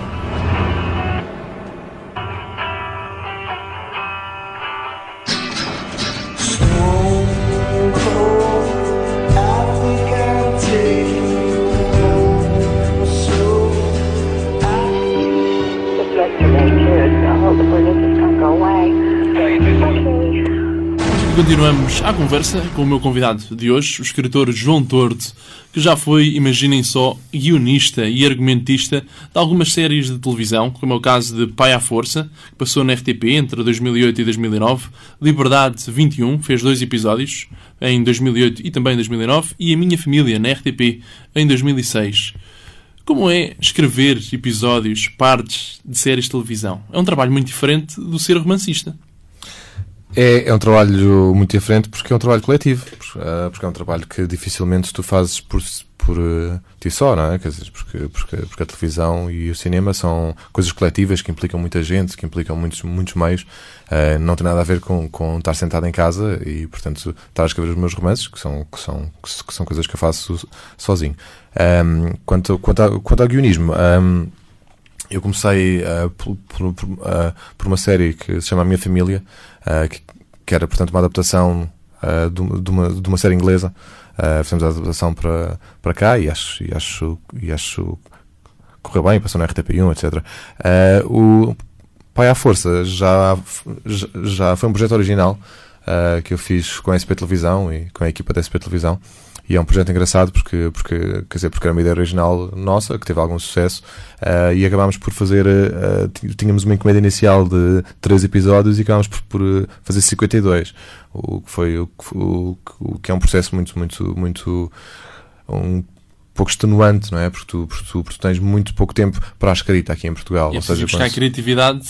Continuamos à conversa com o meu convidado de hoje, o escritor João Tordo, que já foi, imaginem só, guionista e argumentista de algumas séries de televisão, como é o caso de Pai à Força, que passou na RTP entre 2008 e 2009, Liberdade 21, fez dois episódios, em 2008 e também em 2009, e A Minha Família, na RTP, em 2006. Como é escrever episódios, partes de séries de televisão? É um trabalho muito diferente do ser romancista. É, é um trabalho muito diferente porque é um trabalho coletivo, ah, porque é um trabalho que dificilmente tu fazes por, por uh, ti só, não é? Quer dizer, porque, porque, porque a televisão e o cinema são coisas coletivas que implicam muita gente, que implicam muitos, muitos meios. Uh, não tem nada a ver com, com estar sentado em casa e, portanto, estar a escrever os meus romances, que são, que são, que são coisas que eu faço sozinho. Um, quanto, quanto, quanto ao guionismo. Um, eu comecei uh, por, por, por, por, uma série que se chama A Minha Família, que, que, era, portanto, uma adaptação de, de, uma, de uma série inglesa. fizemos a adaptação para, para cá e acho, e acho, e acho correu bem, passou na RTP1, etc. o Pai à Força já, já foi um projeto original que eu fiz com a SP Televisão e com a equipa da SP Televisão. E é um projeto engraçado porque, porque, quer dizer, porque era uma ideia original nossa, que teve algum sucesso, uh, e acabámos por fazer. Uh, tínhamos uma encomenda inicial de três episódios e acabámos por, por fazer 52, o que foi o, o, o que é um processo muito, muito, muito. Um, pouco extenuante, não é? Porque tu, porque tu, porque tu tens muito pouco tempo para a escrita aqui em Portugal. E é preciso buscar criatividade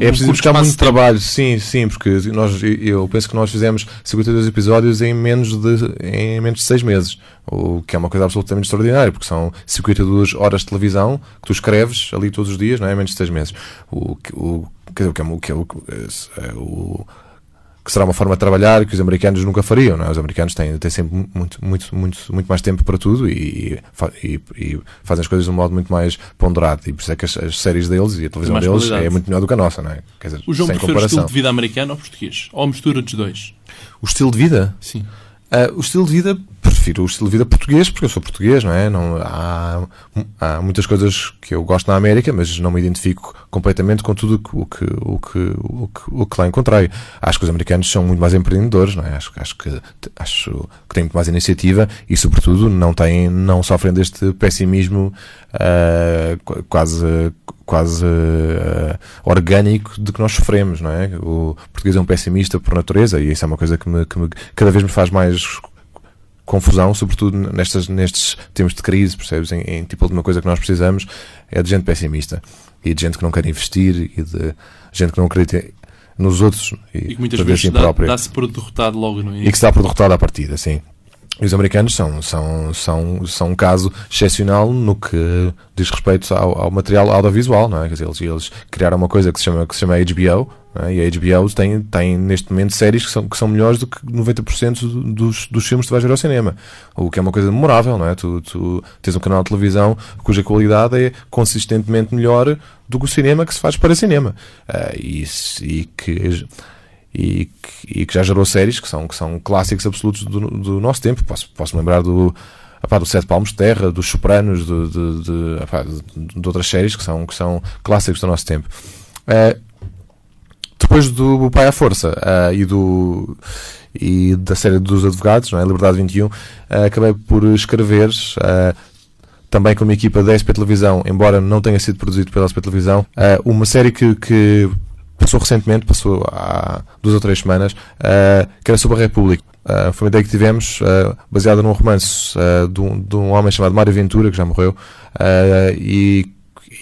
é preciso buscar muito trabalho, sim, sim, porque nós, eu penso que nós fizemos 52 episódios em menos de, em menos de 6 meses, o que é uma coisa absolutamente extraordinária, porque são 52 horas de televisão que tu escreves ali todos os dias, não é? Em menos de 6 meses. O, o, quer dizer, o que é o, que é o, é o que será uma forma de trabalhar que os americanos nunca fariam. Não é? Os americanos têm, têm sempre muito, muito, muito, muito mais tempo para tudo e, e, e, fazem as coisas de um modo muito mais ponderado. E por isso é que as, as séries deles e a televisão deles qualidade. é muito melhor do que a nossa. Não é? Quer dizer, o João sem prefere comparação. o estilo de vida americano ou português? Ou a mistura dos dois? O estilo de vida? Sim. Uh, o estilo de vida, prefiro o estilo de vida português, porque eu sou português, não é? Não, há, há muitas coisas que eu gosto na América, mas não me identifico completamente com tudo o que, o que, o que, o que lá encontrei. Acho que os americanos são muito mais empreendedores, não é? Acho, acho, que, acho que têm muito mais iniciativa e, sobretudo, não, têm, não sofrem deste pessimismo uh, quase quase uh, orgânico de que nós sofremos, não é? O português é um pessimista por natureza e isso é uma coisa que, me, que me, cada vez me faz mais confusão, sobretudo nestas, nestes tempos de crise, percebes? Em, em, tipo de uma coisa que nós precisamos é de gente pessimista e de gente que não quer investir e de gente que não acredita nos outros e, e que muitas vezes assim dá, dá-se por derrotado logo no início. E que se dá por derrotado à partida, sim. E os americanos são, são, são, são um caso excepcional no que diz respeito ao, ao material audiovisual, não é? Quer dizer, eles, eles criaram uma coisa que se chama, que se chama HBO, é? e a HBO tem, tem neste momento séries que são, que são melhores do que 90% dos, dos filmes que tu vais ver ao cinema, o que é uma coisa memorável, não é? Tu, tu tens um canal de televisão cuja qualidade é consistentemente melhor do que o cinema que se faz para cinema. Uh, e, e que e que, e que já gerou séries que são, que são clássicos absolutos do, do nosso tempo. Posso, posso lembrar do, apá, do Sete Palmos de Terra, dos Sopranos, de, de, de, apá, de, outras séries que são, que são clássicos do nosso tempo. Uh, depois do Pai à Força uh, e, do, e da série dos advogados, não é? Liberdade 21, uh, acabei por escrever também com uma equipa da SP Televisão, embora não tenha sido produzido pela SP Televisão, uma série que, que passou recentemente, passou há duas ou três semanas, que era sobre a República. Uh, foi uma ideia que tivemos uh, baseada num romance uh, de, um, de, um, homem chamado Mário Ventura, que já morreu, e,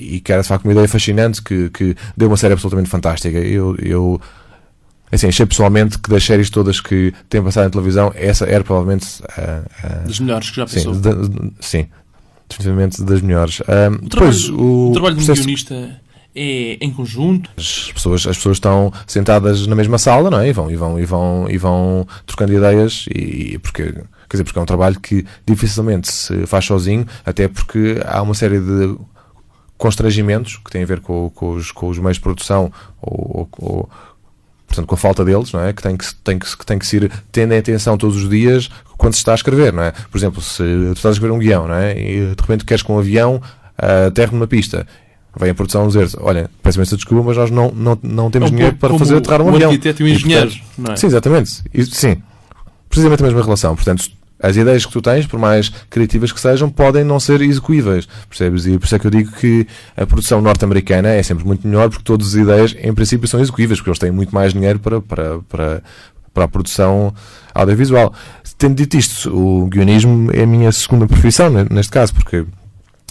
e que era de facto uma ideia fascinante que, que deu uma série absolutamente fantástica. Eu, eu assim, achei pessoalmente que das séries todas que têm passado em televisão, essa era provavelmente das melhores que já passou. Sim, de, sim definitivamente das melhores. o depois, trabalho, o, o trabalho de um guionista é em conjunto. As pessoas, as pessoas estão sentadas na mesma sala, não é? E vão, e vão, e vão, e vão trocando ideias, e, porque, quer dizer, porque é um trabalho que dificilmente se faz sozinho, até porque há uma série de constrangimentos que têm a ver com, com, os, com os meios de produção ou, ou, portanto, com a falta deles, não é? Que tem que, tem que, que, tem que se ir tendo em atenção todos os dias quando se está a escrever, não é? Por exemplo, se tu estás a escrever um guião, não é? E de repente queres com um avião uh, aterre numa pista vem a produção dizer olha, peço imensa desculpa, mas nós não, não, não temos é um dinheiro para fazer aterrar um avião. O arquiteto e o engenheiro, e, não é? Sim, exatamente. E, sim, precisamente a mesma relação. Portanto, as ideias que tu tens, por mais criativas que sejam, podem não ser execuíveis, percebes? E por isso é que eu digo que a produção norte-americana é sempre muito melhor, porque todas as ideias, em princípio, são execuíveis, porque eles têm muito mais dinheiro para, para, para, para a produção audiovisual. Tendo dito isto, o guionismo é a minha segunda profissão, neste caso, porque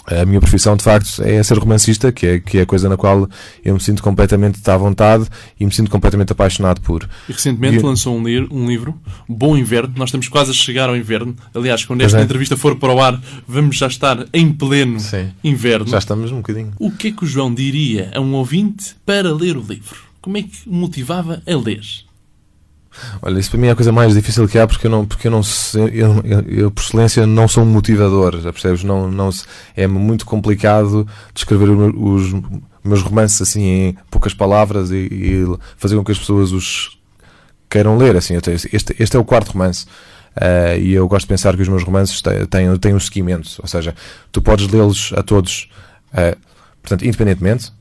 a minha profissão de facto é ser romancista, que é, que é a coisa na qual eu me sinto completamente à vontade e me sinto completamente apaixonado por. E recentemente e... lançou um, li um, livro, Bom Inverno. Nós estamos quase a chegar ao inverno. Aliás, quando esta é. entrevista for para o ar, vamos já estar em pleno Sim. inverno. Já estamos um bocadinho. O que é que o João diria a um ouvinte para ler o livro? Como é que motivava a ler? Olha, isso para mim é a coisa mais difícil que há porque eu não, porque eu não eu, eu, eu por excelência não sou um motivador, já percebes? Não, não, é muito complicado descrever os, meus romances assim em poucas palavras e, e, fazer com que as pessoas os queiram ler. Assim, este, este é o quarto romance. Uh, e eu gosto de pensar que os meus romances têm, têm um seguimento, ou seja, tu podes lê-los a todos, uh, portanto, independentemente,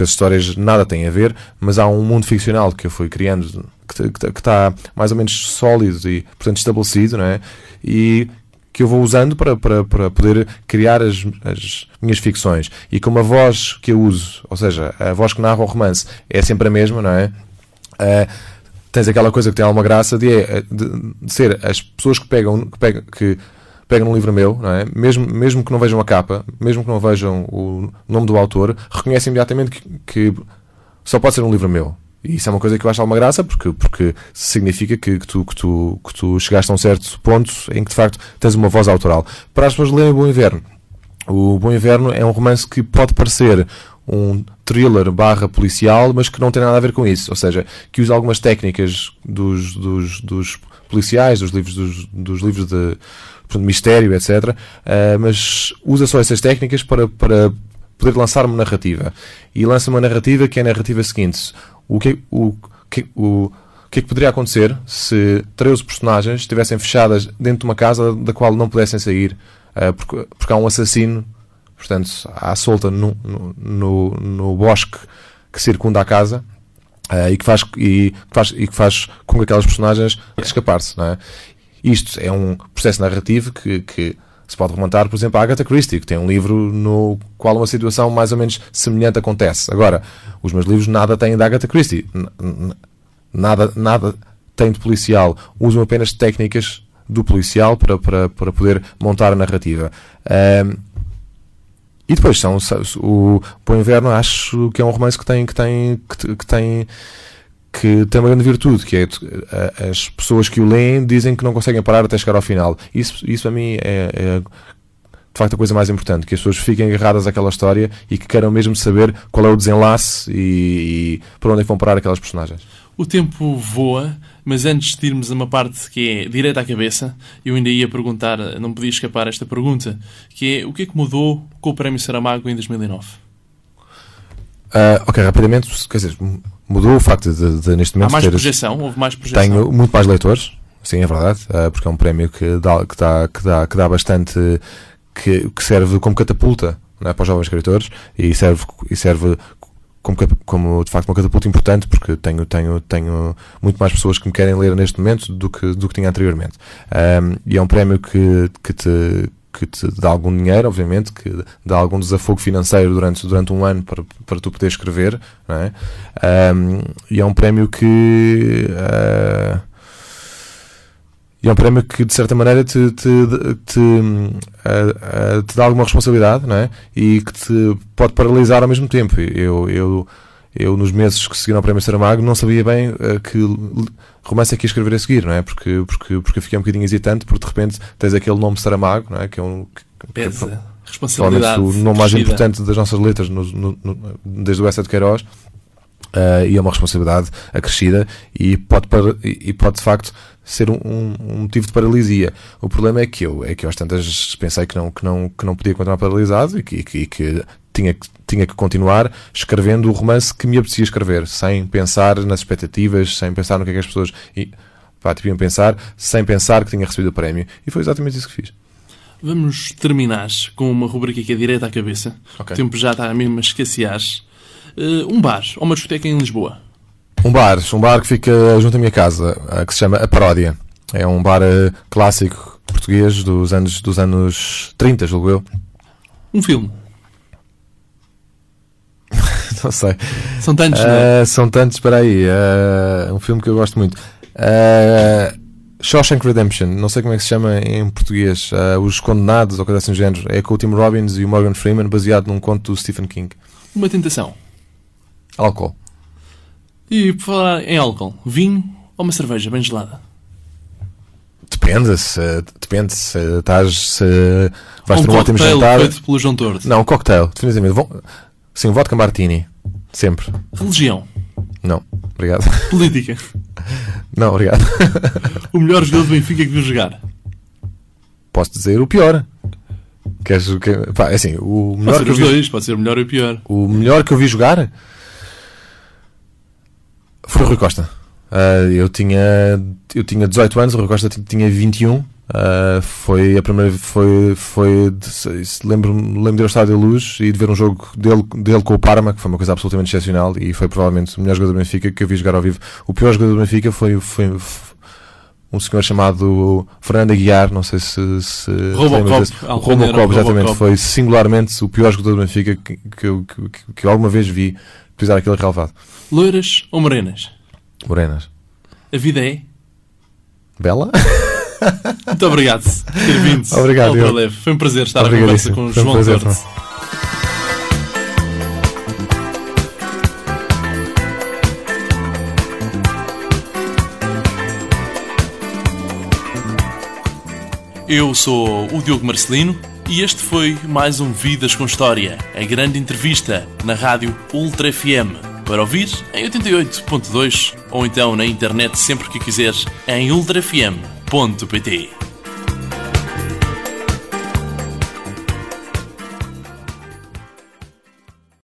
porque as histórias nada têm a ver, mas há um mundo ficcional que eu fui criando que está mais ou menos sólido e, portanto, estabelecido, não é? E que eu vou usando para, para, para poder criar as, as minhas ficções. E como a voz que eu uso, ou seja, a voz que narra o romance é sempre a mesma, não é? Uh, tens aquela coisa que tem alguma graça de, é, de, de, ser as pessoas que pegam, que pegam, que pegam um livro meu, não é? mesmo, mesmo que não vejam a capa, mesmo que não vejam o nome do autor, reconhecem imediatamente que, que só pode ser um livro meu. E isso é uma coisa que eu acho alguma graça, porque, porque significa que, que, tu, que, tu, que tu chegaste a um certo ponto em que de facto tens uma voz autoral. Para as pessoas lerem o Bom Inverno, o Bom Inverno é um romance que pode parecer um thriller barra policial, mas que não tem nada a ver com isso. Ou seja, que usa algumas técnicas dos, dos, dos policiais, dos livros, dos, dos livros de portanto, mistério, etc. Uh, eh, mas usa só essas técnicas para, para poder lançar uma narrativa. E lança uma narrativa que é a narrativa seguinte o que, o, que, o, que é que poderia acontecer se 13 personagens estivessem fechadas dentro de uma casa da qual não pudessem sair uh, porque, porque há um assassino portanto, à solta no, no, no bosque que circunda a casa uh, e, que faz, e, que faz, e que faz com que aquelas personagens escapar-se. É? Isto é um processo narrativo que, que se pode remontar, por exemplo, à Agatha Christie, que tem um livro no qual uma situação mais ou menos semelhante acontece. Agora, os meus livros nada têm da Agatha Christie. Nada, nada têm de policial. Usam apenas técnicas do policial para, para, para poder montar a narrativa. Um, e depois são o Bom Inverno, acho que é um romance que tem que tem que, que tem que tem uma grande virtude, que é as pessoas que o leem dizem que não conseguem parar até chegar ao final. Isso, isso a mim é, é de facto a coisa mais importante, que as pessoas fiquem agarradas àquela história e que queiram mesmo saber qual é o desenlace e, e para onde é que vão parar aquelas personagens. O tempo voa, mas antes de irmos a uma parte que é direita à cabeça, eu ainda ia perguntar, não podia escapar esta pergunta, que é o que é que mudou com o Prémio Saramago em 2009? Ah, ok, rapidamente, quer dizer, mudou o facto de, de, neste Há momento mais ter- projeção? Houve mais projeção? tenho muito mais leitores, sim, é verdade, ah, porque é um prémio que dá, que dá, que dá, que dá bastante, que, que serve como catapulta não é, para os jovens escritores e serve, e serve como, como de facto uma catapulta importante porque tenho, tenho, tenho muito mais pessoas que me querem ler neste momento do que, do que tinha anteriormente. Ahm, e é um prémio que, que te que te dá algum dinheiro, obviamente, que dá algum desafogo financeiro durante, durante um ano para, para tu poder escrever, não é? Ahm, e é um prémio que ah, e é um prémio que de certa maneira te, te, te, ah, ah, te dá alguma responsabilidade não é? e que te pode paralisar ao mesmo tempo. Eu, eu, eu nos meses que seguiram ao prémio Saramago não sabia bem ah, que romance é que ia escrever a seguir, não é? Porque, porque, porque eu fiquei um bocadinho hesitante, porque de repente tens aquele nome Saramago, não é? Que é um. que- que- Pesa. provavelmente Responsabilidade. o nome mais importante das nossas letras no- no- no- desde o Essa de Queiroz uh, e é uma responsabilidade acrescida e pode, e e pode de facto ser um, um- um motivo de paralisia. O problema é que eu, é que eu às tantas pensei que não, que não, que não podia continuar paralisado e que, e que, e que tinha, que tinha que continuar escrevendo o romance que me apetecia escrever, sem pensar nas expectativas, sem pensar no que é que as pessoas e, pá, tipo, iam pensar, sem pensar que tinha recebido o prémio. E foi exatamente isso que fiz. Vamos terminar com uma rubrica que é direita à cabeça. Ok. O tempo já está mesmo a escassear. Eh, um bar ou uma discoteca em Lisboa. Um bar, um bar que fica junto à minha casa, que se chama A Paródia. É um bar eh, clássico português dos anos, dos anos 30, julgo eu. Um filme. Não sei. São tantos, não é? Eh, são tantos, espera aí. eh, um filme que eu gosto muito. Eh, Shawshank Redemption, não sei como é que se chama em português. eh, Os Condenados, ou coisa assim do género. É com o Tim Robbins e o Morgan Freeman, baseado num conto do Stephen King. Uma tentação. Álcool. E por falar em álcool, vinho ou uma cerveja bem gelada? Depende, se, depende se estás. Se vais um ter um ótimo jantar. feito pelo João Tordo. Não, um cocktail, definitivamente. Vo- Sim, vodka martini. Sempre. Religião. Não, obrigado. Política. Não, obrigado. O melhor jogador do Benfica que viu jogar. Posso dizer o pior. Queres o que. Pá, é assim, o Pode melhor, ser que eu os vi, dois, pode ser o melhor e o pior. o melhor que eu vi jogar foi o Rui Costa. Ah, eu, tinha, eu tinha 18 anos, o Rui Costa tinha 21. Ah, foi a primeira foi foi de- se- lembro de ao estádio da Luz e de ver um jogo dele, dele com o Parma que foi uma coisa absolutamente excepcional e foi provavelmente o melhor jogador do Benfica que eu vi jogar ao vivo o pior jogador do Benfica foi, foi, um senhor chamado Fernando Aguiar não sei se, se Robocop, Robocop exatamente Robocop. foi singularmente o pior jogador do Benfica que, que, eu- que, que- eu alguma vez vi pisar aquele relevado Loiras ou morenas? Morenas A vida é. Bela? Muito obrigado por ter vindo. Obrigado, eu. Foi um prazer estar à conversa com o um João prazer, Tordo. Eu sou o Diogo Marcelino e este foi mais um Vidas com História, a grande entrevista na rádio Ultra FM. Para ouvir em 88.2 ou então na internet sempre que quiseres em ultrafm.pt.